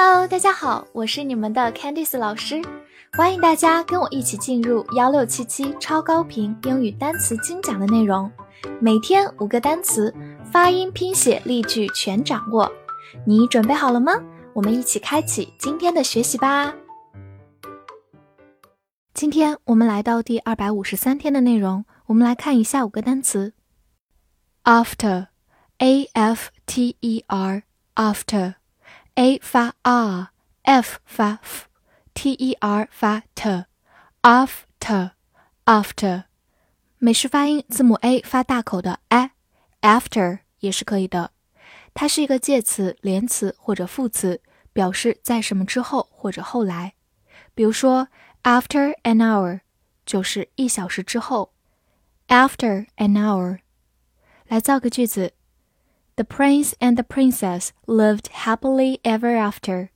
Hello，大家好，我是你们的 Candice 老师，欢迎大家跟我一起进入幺六七七超高频英语单词精讲的内容，每天五个单词，发音、拼写、例句全掌握，你准备好了吗？我们一起开启今天的学习吧。今天我们来到第二百五十三天的内容，我们来看一下五个单词：after，a f t e r，after。A 发 r，f 发 f，t e r 发 t，after，after，美式发音字母 a 发大口的 a，after 也是可以的。它是一个介词、连词或者副词，表示在什么之后或者后来。比如说，after an hour 就是一小时之后，after an hour。来造个句子。The prince and the princess lived happily ever after.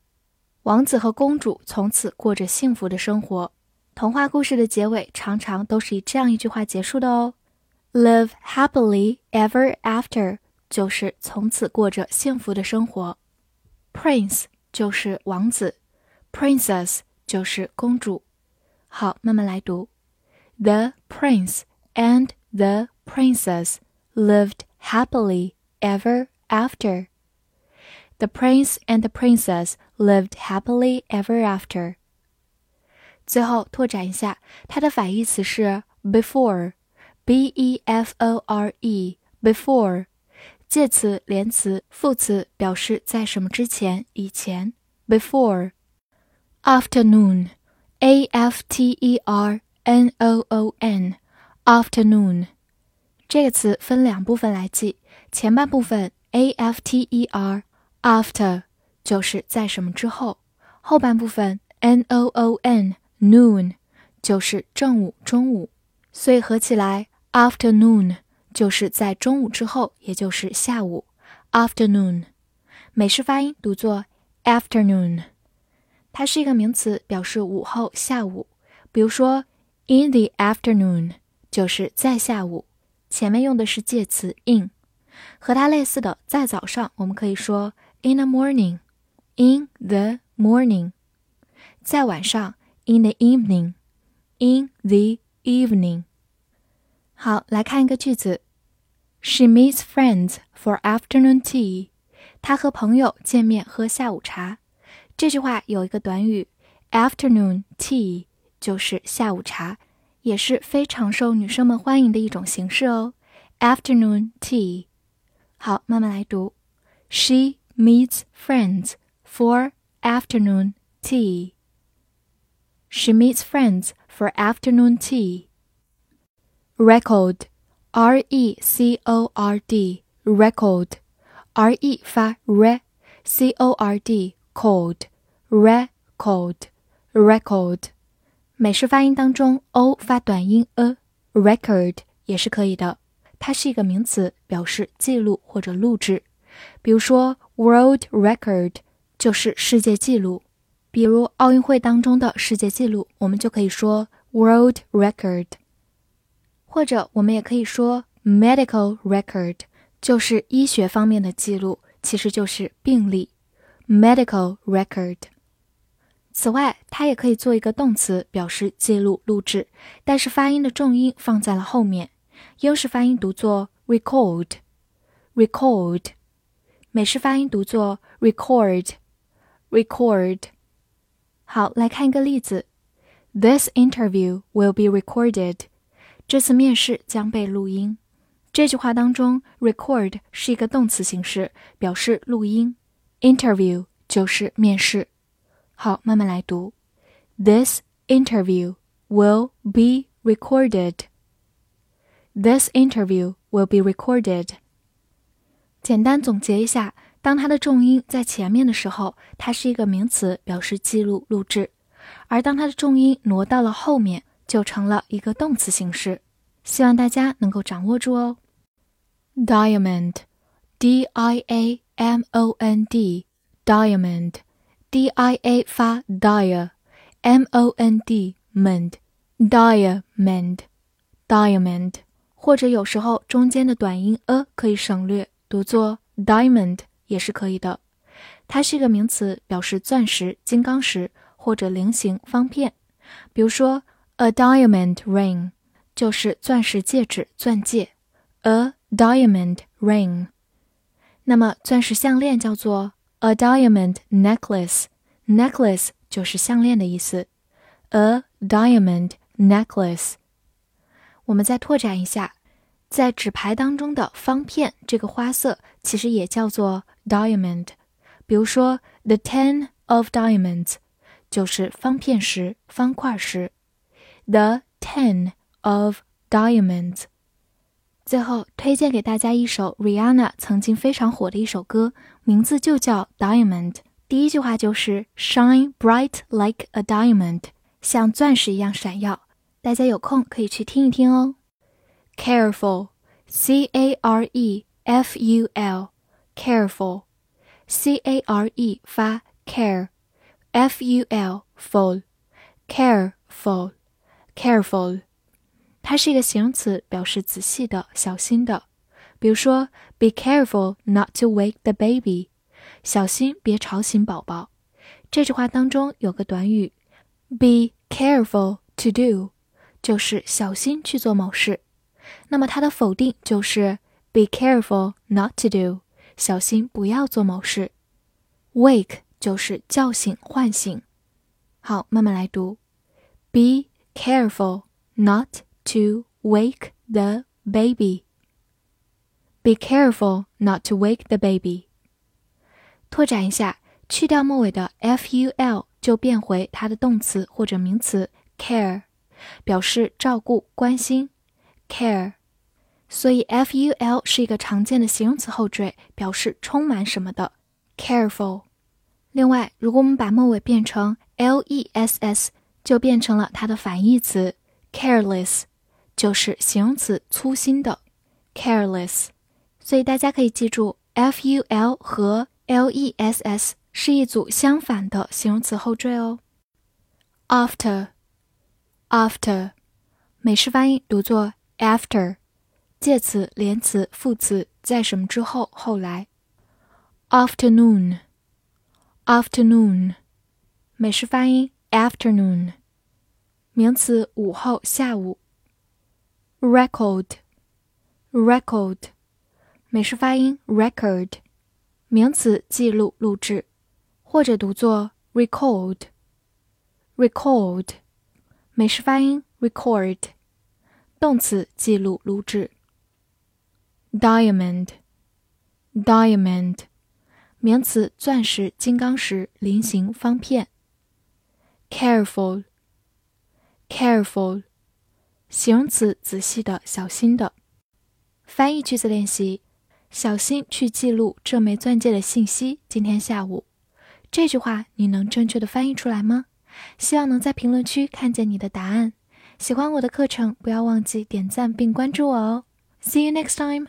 王子和公主从此过着幸福的生活。童话故事的结尾常常都是以这样一句话结束的哦：“Live happily ever after” 就是从此过着幸福的生活。Prince 就是王子，Princess 就是公主。好，慢慢来读。The prince and the princess lived happily ever after. The prince and the princess lived happily ever after. 最后拓展一下，它的反义词是 before，b e f o r e，before，介词、连词、副词表示在什么之前、以前。before。afternoon，a f t e r n o o n，afternoon，这个词分两部分来记。 前半部分 after after 就是在什么之后，后半部分 noon noon 就是正午、中午，所以合起来 afternoon 就是在中午之后，也就是下午。afternoon 美式发音读作 afternoon，它是一个名词，表示午后、下午。比如说 in the afternoon 就是在下午，前面用的是介词 in。和它类似的，在早上我们可以说 in the morning，in the morning；在晚上 in the evening，in the evening。好，来看一个句子：She meets friends for afternoon tea。她和朋友见面喝下午茶。这句话有一个短语 afternoon tea，就是下午茶，也是非常受女生们欢迎的一种形式哦。afternoon tea。 好，慢慢来读。She meets friends for afternoon tea. She meets friends for afternoon tea. Record, R E C O R D, record, R E 发 re，C O R D cord, record, record。美式发音当中，o 发短音 a，record 也是可以的。 它是一个名词，表示记录或者录制。比如说，world record 就是世界纪录。比如奥运会当中的世界纪录，我们就可以说 world record。或者我们也可以说 medical record，就是医学方面的记录，其实就是病例。medical record。此外，它也可以做一个动词，表示记录、录制，但是发音的重音放在了后面。英式发音读作 record，record，美式发音读作 record，record。好，来看一个例子：This interview will be recorded。这次面试将被录音。这句话当中，record 是一个动词形式，表示录音；interview 就是面试。好，慢慢来读：This interview will be recorded。 This interview will be recorded。简单总结一下，当它的重音在前面的时候，它是一个名词，表示记录、录制；而当它的重音挪到了后面，就成了一个动词形式。希望大家能够掌握住哦。Diamond，D-I-A-M-O-N-D，Diamond，D-I-A 发 dia，M-O-N-D mend，Diamond，Diamond。 或者有时候中间的短音 a 可以省略，读作 diamond 也是可以的。它是一个名词，表示钻石、金刚石或者菱形方片。比如说，a diamond ring 就是钻石戒指、钻戒，a diamond ring。那么钻石项链叫做 a diamond necklace，necklace 就是项链的意思，a diamond necklace。我们再拓展一下，在纸牌当中的方片这个花色其实也叫做 diamond。比如说，the ten of diamonds 就是方片石、方块石。the ten of diamonds。最后推荐给大家一首 Rihanna 曾经非常火的一首歌，名字就叫 Diamond。第一句话就是 Shine bright like a diamond，像钻石一样闪耀。大家有空可以去听一听哦。Careful，C A R E F U L，careful，C A R E 发 care，F U L full，careful，careful，它是一个形容词，表示仔细的、小心的。比如说，Be careful not to wake the baby，小心别吵醒宝宝。这句话当中有个短语，Be careful to do。 就是小心去做某事，那么它的否定就是 be careful not to do，小心不要做某事。wake 就是叫醒、唤醒。好，慢慢来读，be careful not to wake the baby。Be careful not to wake the baby。拓展一下，去掉末尾的 ful 就变回它的动词或者名词 care。 表示照顾、关心，care，所以 f u l 是一个常见的形容词后缀，表示充满什么的，careful。另外，如果我们把末尾变成 l e s s，就变成了它的反义词 careless，就是形容词粗心的 careless。所以大家可以记住，f u l 和 l e s s 是一组相反的形容词后缀哦。after。After，美式发音读作 after，介词、连词、副词在什么之后？后来。Afternoon，afternoon，美式发音 afternoon，名词午后、下午。Record，record，美式发音 record，名词记录、录制，或者读作 record，record。 美式发音 record，动词记录录制。diamond，diamond，名词钻石、金刚石、菱形方片。careful，careful，形容词仔细的、小心的。翻译句子练习：小心去记录这枚钻戒的信息。今天下午，这句话你能正确的翻译出来吗？希望能在评论区看见你的答案。喜欢我的课程，不要忘记点赞并关注我哦。See you next time.